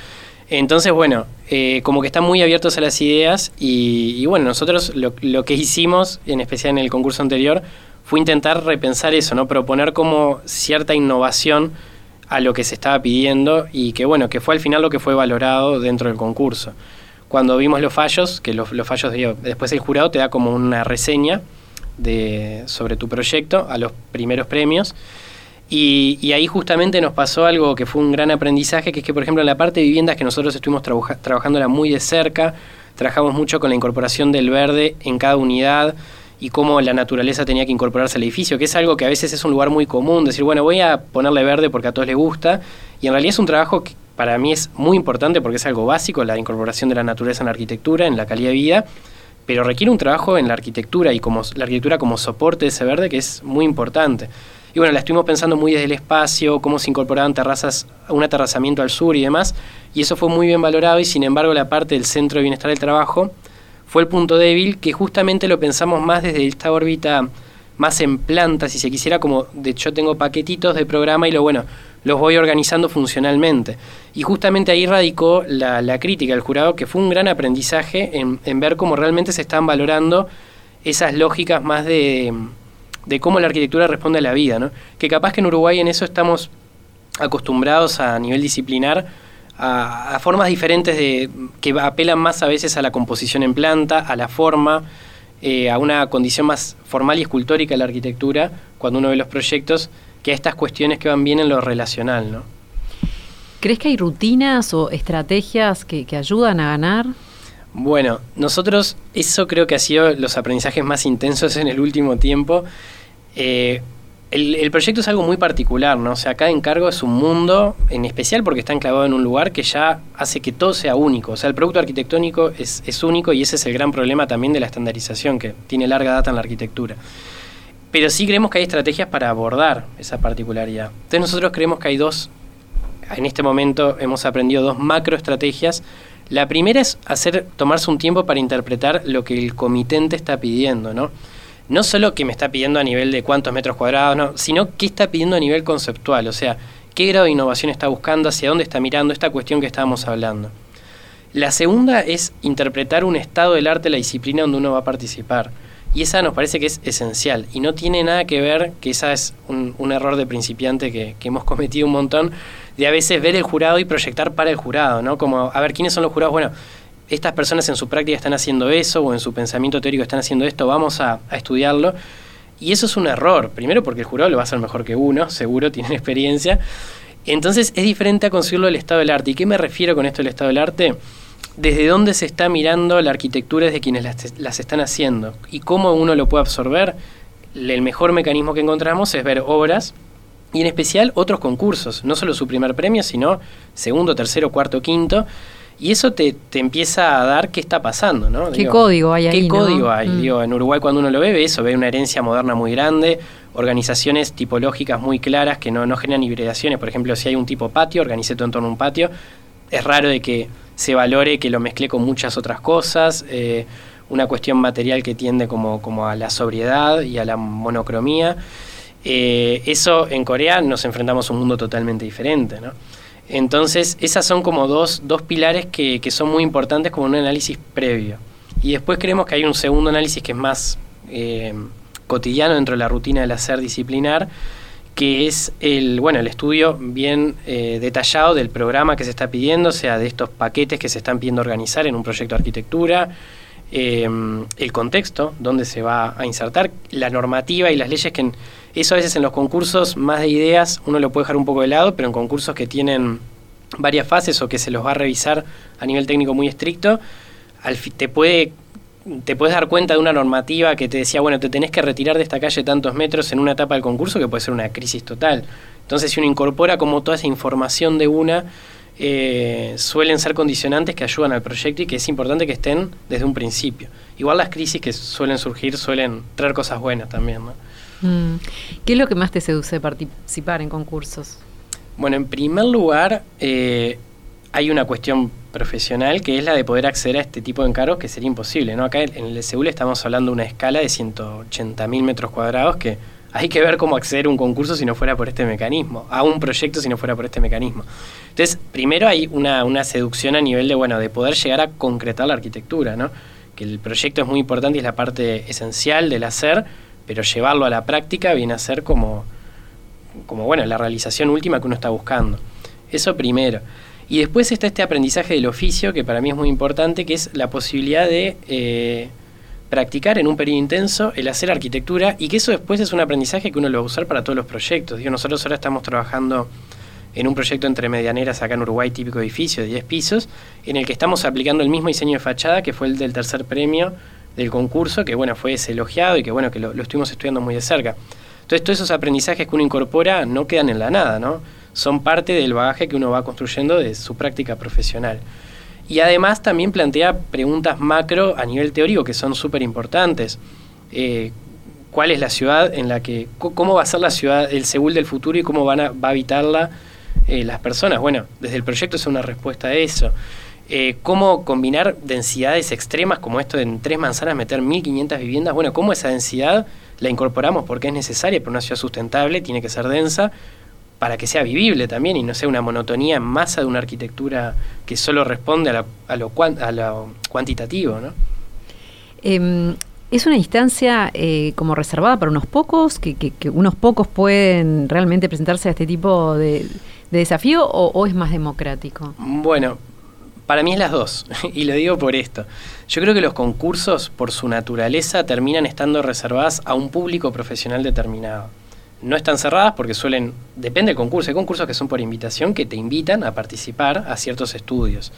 Entonces, bueno, eh, como que están muy abiertos a las ideas y, bueno, nosotros lo, lo, que hicimos, en especial en el concurso anterior, fue intentar repensar eso, ¿no? Proponer como cierta innovación a lo que se estaba pidiendo y que bueno, que fue al final lo que fue valorado dentro del concurso. Cuando vimos los fallos, que los, los fallos, después el jurado te da como una reseña de, sobre tu proyecto a los primeros premios. Y, ahí justamente nos pasó algo que fue un gran aprendizaje, que es que, por ejemplo, en la parte de viviendas que nosotros estuvimos trabajándola muy de cerca, trabajamos mucho con la incorporación del verde en cada unidad y cómo la naturaleza tenía que incorporarse al edificio, que es algo que a veces es un lugar muy común, decir, bueno, voy a ponerle verde porque a todos les gusta, y en realidad es un trabajo que para mí es muy importante porque es algo básico, la incorporación de la naturaleza en la arquitectura, en la calidad de vida, pero requiere un trabajo en la arquitectura y como la arquitectura como soporte de ese verde que es muy importante. Y bueno, la estuvimos pensando muy desde el espacio, cómo se incorporaban terrazas, un aterrazamiento al sur y demás, y eso fue muy bien valorado y sin embargo la parte del centro de bienestar del trabajo fue el punto débil que justamente lo pensamos más desde esta órbita más en planta, si se quisiera, como de hecho tengo paquetitos de programa y lo bueno, los voy organizando funcionalmente. Y justamente ahí radicó la, crítica del jurado, que fue un gran aprendizaje en, en ver cómo realmente se están valorando esas lógicas más de de cómo la arquitectura responde a la vida, ¿no? Que capaz que en Uruguay en eso estamos acostumbrados a nivel disciplinar a, formas diferentes de que apelan más a veces a la composición en planta, a la forma, eh, a una condición más formal y escultórica de la arquitectura cuando uno ve los proyectos, que a estas cuestiones que van bien en lo relacional, ¿no? ¿Crees que hay rutinas o estrategias que ayudan a ganar? Bueno, nosotros eso creo que ha sido los aprendizajes más intensos en el último tiempo. Eh, el, proyecto es algo muy particular, ¿no? O sea, cada encargo es un mundo, en especial porque está enclavado en un lugar que ya hace que todo sea único. O sea, el producto arquitectónico es, es único y ese es el gran problema también de la estandarización, que tiene larga data en la arquitectura. Pero sí creemos que hay estrategias para abordar esa particularidad. Entonces nosotros creemos que hay dos, en este momento hemos aprendido dos macroestrategias la primera es hacer, tomarse un tiempo para interpretar lo que el comitente está pidiendo, ¿no? No solo que me está pidiendo a nivel de cuántos metros cuadrados, no, sino qué está pidiendo a nivel conceptual, o sea, qué grado de innovación está buscando, hacia dónde está mirando esta cuestión que estábamos hablando. La segunda es interpretar un estado del arte, la disciplina donde uno va a participar. Y esa nos parece que es esencial. Y no tiene nada que ver, que esa es un, error de principiante que, que, hemos *laughs* cometido un montón, de a veces ver el jurado y proyectar para el jurado, ¿no? Como, a ver, ¿quiénes son los jurados? Bueno, estas personas en su práctica están haciendo eso o en su pensamiento teórico están haciendo esto, vamos a, estudiarlo. Y eso es un error, primero porque el jurado lo va a hacer mejor que uno, *laughs* seguro, tienen experiencia. Entonces es diferente a conseguirlo del estado del arte. ¿Y qué me refiero con esto del estado del arte? Desde dónde se está mirando la arquitectura desde quienes las, están haciendo y cómo uno lo puede absorber. El mejor mecanismo que encontramos es ver obras y en especial otros concursos, no solo su primer premio, sino segundo, tercero, cuarto, quinto. Y eso te, empieza a dar qué está pasando, ¿no? ¿Qué código hay ahí? ¿Qué código hay? Mm. Digo, en Uruguay cuando uno lo ve, ve eso, ve una herencia moderna muy grande, organizaciones tipológicas muy claras que no, no generan hibridaciones. Por ejemplo, si hay un tipo patio, organice todo en torno a un patio. Es raro de que se valore que lo mezclé con muchas otras cosas, eh, una cuestión material que tiende como, como, a la sobriedad y a la monocromía. Eh, eso en Corea nos enfrentamos a un mundo totalmente diferente. Entonces, esas son como dos, dos pilares que, que, son muy importantes como un análisis previo. Y después creemos que hay un segundo análisis que es más eh, cotidiano dentro de la rutina del hacer disciplinar, que es el, bueno, el estudio bien eh, detallado del programa que se está pidiendo, o sea, de estos paquetes que se están pidiendo organizar en un proyecto de arquitectura, em, el contexto, donde se va a insertar, la normativa y las leyes que eso a veces en los concursos más de ideas uno lo puede dejar un poco de lado, pero en concursos que tienen varias fases o que se los va a revisar a nivel técnico muy estricto, al, te puede te puedes dar cuenta de una normativa que te decía, bueno, te tenés que retirar de esta calle tantos metros en una etapa del concurso que puede ser una crisis total. Entonces, si uno incorpora como toda esa información de una, eh, suelen ser condicionantes que ayudan al proyecto y que es importante que estén desde un principio. Igual las crisis que suelen surgir suelen traer cosas buenas también. ¿no? Mm. ¿Qué es lo que más te seduce participar en concursos? Bueno, en primer lugar, eh, hay una cuestión profesional, que es la de poder acceder a este tipo de encargos, que sería imposible. ¿no? Acá en el SEUL estamos hablando de una escala de 180.000 metros cuadrados que hay que ver cómo acceder a un concurso si no fuera por este mecanismo, a un proyecto si no fuera por este mecanismo. Entonces, primero hay una, una seducción a nivel de, bueno, de poder llegar a concretar la arquitectura, ¿no? Que el proyecto es muy importante y es la parte esencial del hacer, pero llevarlo a la práctica viene a ser como, como bueno, la realización última que uno está buscando. Eso primero. Y después está este aprendizaje del oficio, que para mí es muy importante, que es la posibilidad de eh, practicar en un periodo intenso el hacer arquitectura y que eso después es un aprendizaje que uno lo va a usar para todos los proyectos. Digo, nosotros ahora estamos trabajando en un proyecto entre medianeras acá en Uruguay, típico edificio de 10 pisos, en el que estamos aplicando el mismo diseño de fachada que fue el del tercer premio del concurso, que bueno, fue elogiado y que bueno, que lo, lo estuvimos estudiando muy de cerca. Entonces, todos esos aprendizajes que uno incorpora no quedan en la nada, ¿no? Son parte del bagaje que uno va construyendo de su práctica profesional. Y además también plantea preguntas macro a nivel teórico que son súper importantes. Eh, ¿Cuál es la ciudad en la que, cómo va a ser la ciudad, el Seúl del futuro y cómo van a, va a habitarla eh, las personas? Bueno, desde el proyecto es una respuesta a eso. Eh, ¿Cómo combinar densidades extremas como esto de en tres manzanas meter 1500 viviendas? Bueno, ¿cómo esa densidad la incorporamos porque es necesaria para una ciudad sustentable? Tiene que ser densa, para que sea vivible también y no sea una monotonía en masa de una arquitectura que solo responde a, a, lo, a lo, cuantitativo. ¿no? Eh, ¿Es una instancia eh, como reservada para unos pocos, que, que, que, unos pocos pueden realmente presentarse a este tipo de, de desafío o, o, es más democrático? Bueno, para mí es las dos, *laughs* y lo digo por esto. Yo creo que los concursos, por su naturaleza, terminan estando reservadas a un público profesional determinado no están cerradas porque suelen, depende del concurso, hay concursos que son por invitación que te invitan a participar a ciertos estudios.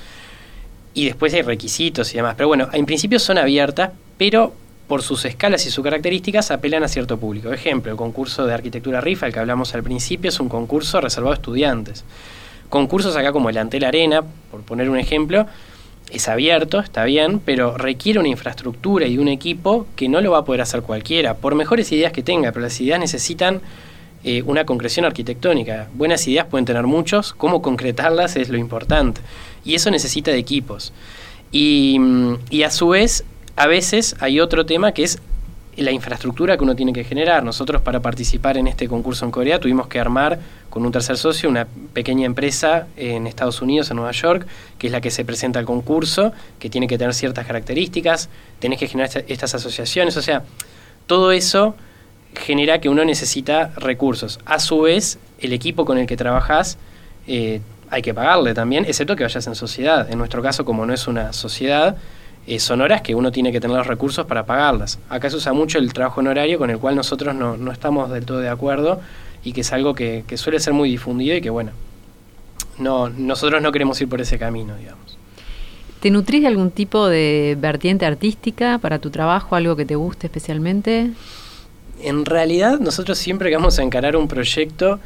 Y después hay requisitos y demás. Pero bueno, en principio son abiertas, pero por sus escalas y sus características apelan a cierto público. Ejemplo, el concurso de arquitectura RIFA, el que hablamos al principio, es un concurso reservado a estudiantes. Concursos acá como el Antel Arena, por poner un ejemplo, es abierto, está bien, pero requiere una infraestructura y un equipo que no lo va a poder hacer cualquiera, por mejores ideas que tenga, pero las ideas necesitan eh, una concreción arquitectónica. Buenas ideas pueden tener muchos, cómo concretarlas es lo importante. Y eso necesita de equipos. Y, y a su vez, a veces hay otro tema que es la infraestructura que uno tiene que generar. Nosotros para participar en este concurso en Corea tuvimos que armar con un tercer socio una pequeña empresa en Estados Unidos, en Nueva York, que es la que se presenta al concurso, que tiene que tener ciertas características, tenés que generar estas asociaciones, o sea, todo eso genera que uno necesita recursos. A su vez, el equipo con el que trabajas eh, hay que pagarle también, excepto que vayas en sociedad. En nuestro caso, como no es una sociedad, eh, son horas que uno tiene que tener los recursos para pagarlas. Acá se usa mucho el trabajo honorario con el cual nosotros no, no estamos del todo de acuerdo y que es algo que, que, suele ser muy difundido y que bueno, no, nosotros no queremos ir por ese camino, digamos. ¿Te nutrís de algún tipo de vertiente artística para tu trabajo, algo que te guste especialmente? En realidad nosotros siempre que vamos a encarar un proyecto,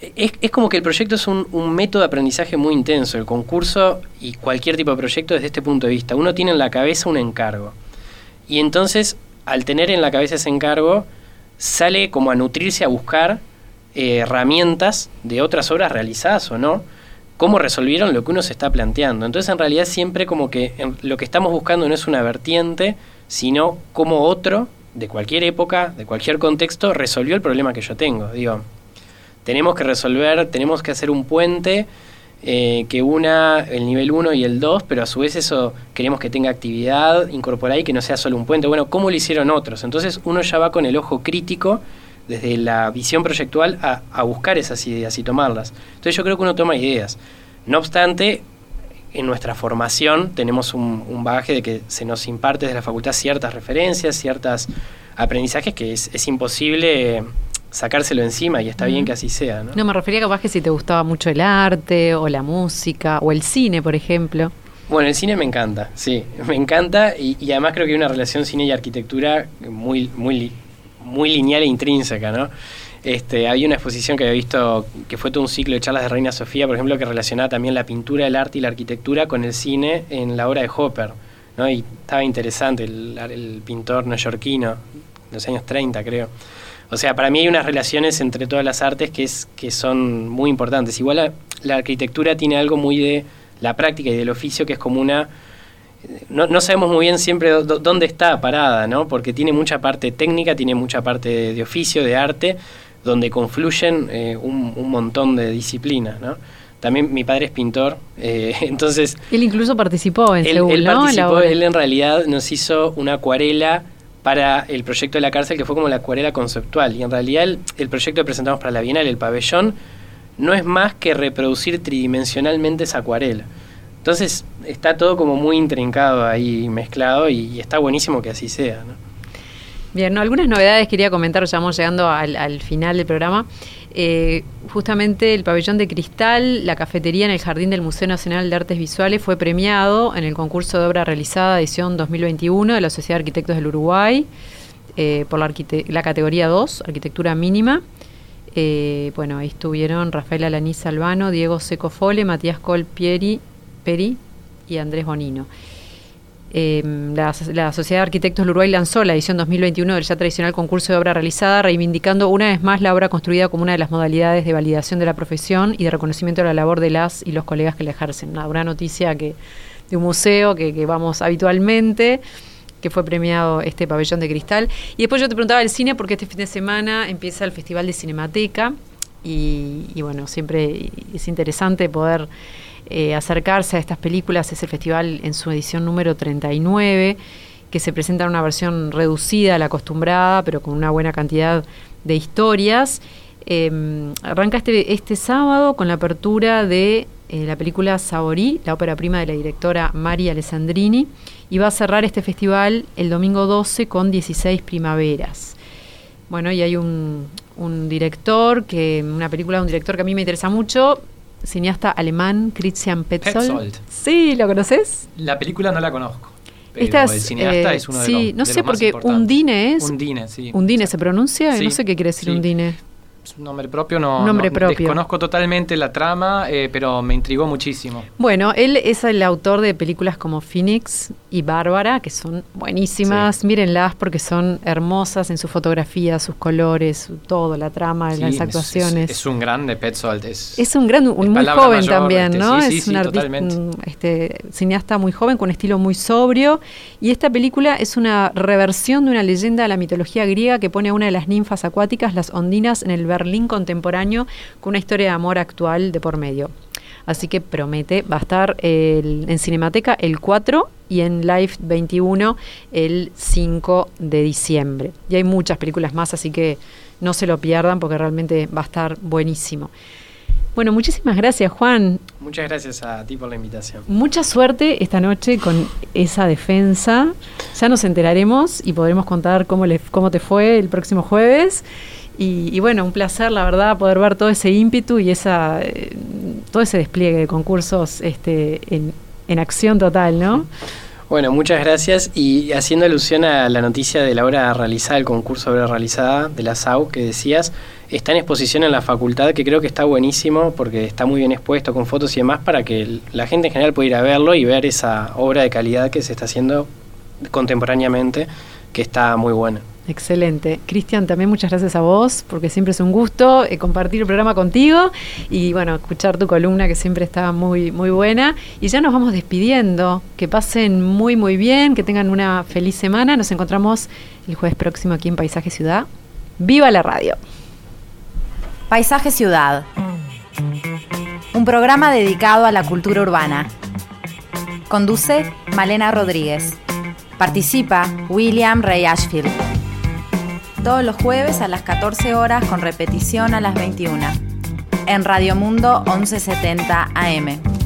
es, es, como que el proyecto es un, un, método de aprendizaje muy intenso. El concurso y cualquier tipo de proyecto desde este punto de vista. Uno tiene en la cabeza un encargo. Y entonces, al tener en la cabeza ese encargo, sale como a nutrirse, a buscar eh, herramientas de otras obras realizadas o no, cómo resolvieron lo que uno se está planteando. Entonces, en realidad, siempre como que lo que estamos buscando no es una vertiente, sino cómo otro, de cualquier época, de cualquier contexto, resolvió el problema que yo tengo. Digo, tenemos que resolver, tenemos que hacer un puente eh, que una el nivel 1 y el 2, pero a su vez eso queremos que tenga actividad incorporada y que no sea solo un puente. Bueno, ¿cómo lo hicieron otros? Entonces uno ya va con el ojo crítico desde la visión proyectual a, a buscar esas ideas y tomarlas. Entonces yo creo que uno toma ideas. No obstante, en nuestra formación tenemos un, un, bagaje de que se nos imparte desde la facultad ciertas referencias, ciertos aprendizajes que es, es imposible sacárselo encima y está bien que así sea. ¿no? no, me refería capaz que si te gustaba mucho el arte o la música o el cine, por ejemplo. Bueno, el cine me encanta, sí, me encanta y, y, además creo que hay una relación cine y arquitectura muy, muy, muy lineal e intrínseca, ¿no? Este, había una exposición que había visto, que fue todo un ciclo de charlas de Reina Sofía, por ejemplo, que relacionaba también la pintura, el arte y la arquitectura con el cine en la obra de Hopper, ¿no? Y estaba interesante, el, el pintor neoyorquino, de los años 30 creo. O sea, para mí hay unas relaciones entre todas las artes que, es, que son muy importantes. Igual la, la, arquitectura tiene algo muy de la práctica y del oficio, que es como una... No, sabemos muy bien siempre dónde está parada, ¿no? Porque tiene mucha parte técnica, tiene mucha parte de, oficio, de arte, donde confluyen eh, un, montón de disciplinas, ¿no? También mi padre es pintor, eh, *laughs* entonces... Él incluso participó en él, Seúl, él Participó, él en realidad nos hizo una acuarela para el proyecto de la cárcel, que fue como la acuarela conceptual. Y en realidad el, proyecto que presentamos para la Bienal, el pabellón, no es más que reproducir tridimensionalmente esa acuarela. Entonces está todo como muy intrincado ahí, mezclado, y, está buenísimo que así sea. Bien, algunas novedades quería comentar, ya vamos llegando al, final del programa. Eh, justamente el pabellón de cristal, la cafetería en el jardín del Museo Nacional de Artes Visuales fue premiado en el concurso de obra realizada edición 2021 de la Sociedad de Arquitectos del Uruguay eh, por la, categoría 2, arquitectura mínima. Eh, bueno, ahí estuvieron Rafael Alaniz Albano, Diego Seco Fole, Matías Colpieri Peri y Andrés Bonino. Em, la, Sociedad de Arquitectos del Uruguay lanzó la edición 2021 del ya tradicional concurso de obra realizada, reivindicando una vez más la obra construida como una de las modalidades de validación de la profesión y de reconocimiento de la labor de las y los colegas que la ejercen. Una, noticia que de un museo que, vamos habitualmente que fue premiado este pabellón de cristal. Y después yo te preguntaba el cine porque este fin de semana empieza el Festival de Cinemateca y bueno, siempre es interesante poder eh, acercarse a estas películas. Es el festival en su edición número 39, que se presenta en una versión reducida a la acostumbrada, pero con una buena cantidad de historias. Em, arranca este, este sábado con la apertura de eh, la película Saborí, la ópera prima de la directora María Alessandrini, y va a cerrar este festival el domingo 12 con 16 primaveras. Bueno, y hay un, un director, que una película de un director que a mí me interesa mucho, cineasta alemán Christian Petzold. Sí, ¿lo conoces? La película no la conozco. Pero el cineasta eh, es uno de sí, los no sé porque Undine es. Undine, sí. Undine se pronuncia, no sé qué quiere decir Undine nombre propio no, nombre propio. desconozco totalmente la trama, eh, pero me intrigó muchísimo. Bueno, él es el autor de películas como Phoenix y Bárbara, que son buenísimas. Mírenlas porque son hermosas en su fotografía, sus colores, todo, la trama, las actuaciones. Es, un grande Petzold. Es, es un gran, un muy joven también, este, ¿no? es un artista, este, cineasta muy joven, con un estilo muy sobrio. Y esta película es una reversión de una leyenda de la mitología griega que pone a una de las ninfas acuáticas, las ondinas, en el Berlín contemporáneo con una historia de amor actual de por medio. Así que promete, va a estar en Cinemateca el 4 y en Live 21 el 5 de diciembre. Y hay muchas películas más, así que no se lo pierdan porque realmente va a estar buenísimo. Bueno, muchísimas gracias, Juan. Muchas gracias a ti por la invitación. Mucha suerte esta noche con esa defensa. Ya nos enteraremos y podremos contar cómo, le, cómo te fue el próximo jueves. Y, bueno, un placer, la verdad, poder ver todo ese ímpetu y esa, eh, todo ese despliegue de concursos este, en, en acción total, ¿no? Bueno, muchas gracias. Y haciendo alusión a la noticia de la obra realizada, el concurso de obra realizada de la SAU que decías, está en exposición en la facultad, que creo que está buenísimo porque está muy bien expuesto con fotos y demás para que la gente en general pueda ir a verlo y ver esa obra de calidad que se está haciendo contemporáneamente, que está muy buena. Excelente. Cristian, también muchas gracias a vos, porque siempre es un gusto eh, compartir el programa contigo y bueno, escuchar tu columna que siempre está muy, muy buena. Y ya nos vamos despidiendo. Que pasen muy, muy bien, que tengan una feliz semana. Nos encontramos el jueves próximo aquí en Paisaje Ciudad. ¡Viva la radio! Paisaje Ciudad. Un programa dedicado a la cultura urbana. Conduce Malena Rodríguez. Participa William Ray Ashfield todos los jueves a las 14 horas con repetición a las 21 en Radio Mundo 1170 AM.